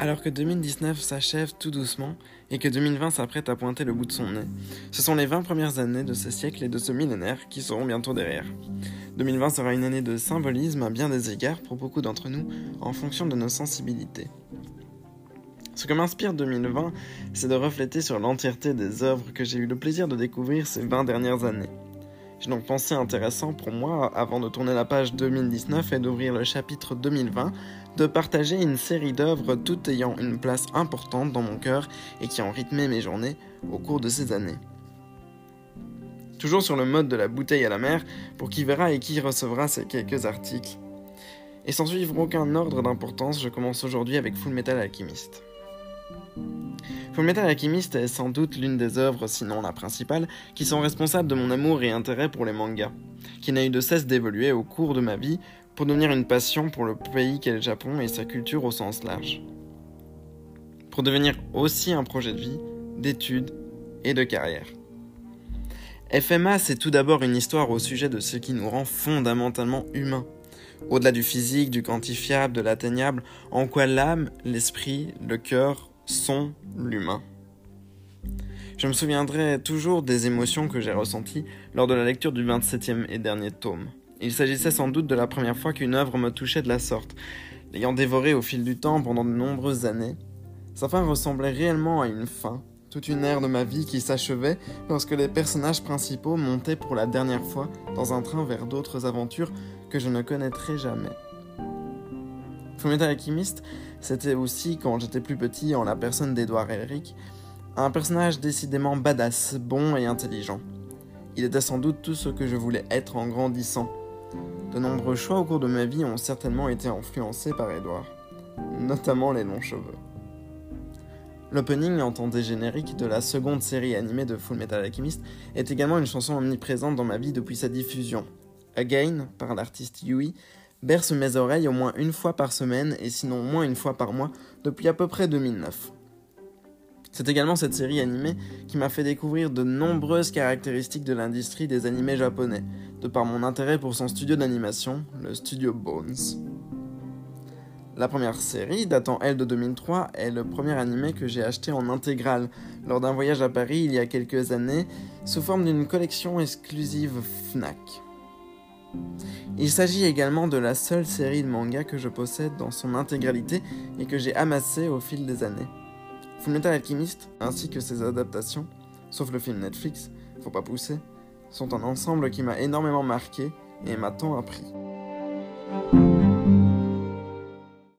Alors que 2019 s'achève tout doucement et que 2020 s'apprête à pointer le bout de son nez, ce sont les 20 premières années de ce siècle et de ce millénaire qui seront bientôt derrière. 2020 sera une année de symbolisme à bien des égards pour beaucoup d'entre nous en fonction de nos sensibilités. Ce que m'inspire 2020, c'est de refléter sur l'entièreté des œuvres que j'ai eu le plaisir de découvrir ces 20 dernières années. J'ai donc pensé intéressant pour moi, avant de tourner la page 2019 et d'ouvrir le chapitre 2020, de partager une série d'œuvres toutes ayant une place importante dans mon cœur et qui ont rythmé mes journées au cours de ces années. Toujours sur le mode de la bouteille à la mer, pour qui verra et qui recevra ces quelques articles. Et sans suivre aucun ordre d'importance, je commence aujourd'hui avec Full Metal Alchemist. Fullmetal Alchemist est sans doute l'une des œuvres, sinon la principale, qui sont responsables de mon amour et intérêt pour les mangas, qui n'a eu de cesse d'évoluer au cours de ma vie pour devenir une passion pour le pays qu'est le Japon et sa culture au sens large. Pour devenir aussi un projet de vie, d'études et de carrière. FMA, c'est tout d'abord une histoire au sujet de ce qui nous rend fondamentalement humains. Au-delà du physique, du quantifiable, de l'atteignable, en quoi l'âme, l'esprit, le cœur sont l'humain. Je me souviendrai toujours des émotions que j'ai ressenties lors de la lecture du 27e et dernier tome. Il s'agissait sans doute de la première fois qu'une œuvre me touchait de la sorte. L'ayant dévorée au fil du temps pendant de nombreuses années, sa fin ressemblait réellement à une fin, toute une ère de ma vie qui s'achevait lorsque les personnages principaux montaient pour la dernière fois dans un train vers d'autres aventures que je ne connaîtrai jamais. Fullmetal Alchemist, c'était aussi, quand j'étais plus petit, en la personne d'Edouard Elric, un personnage décidément badass, bon et intelligent. Il était sans doute tout ce que je voulais être en grandissant. De nombreux choix au cours de ma vie ont certainement été influencés par Edouard, notamment les longs cheveux. L'opening en temps des génériques de la seconde série animée de Full Metal Alchemist est également une chanson omniprésente dans ma vie depuis sa diffusion. Again, par l'artiste Yui, berce mes oreilles au moins une fois par semaine et sinon moins une fois par mois depuis à peu près 2009. C'est également cette série animée qui m'a fait découvrir de nombreuses caractéristiques de l'industrie des animés japonais, de par mon intérêt pour son studio d'animation, le studio Bones. La première série, datant elle de 2003, est le premier animé que j'ai acheté en intégrale lors d'un voyage à Paris il y a quelques années, sous forme d'une collection exclusive FNAC. Il s'agit également de la seule série de manga que je possède dans son intégralité et que j'ai amassé au fil des années. Fullmetal Alchemist, ainsi que ses adaptations, sauf le film Netflix, faut pas pousser, sont un ensemble qui m'a énormément marqué et m'a tant appris.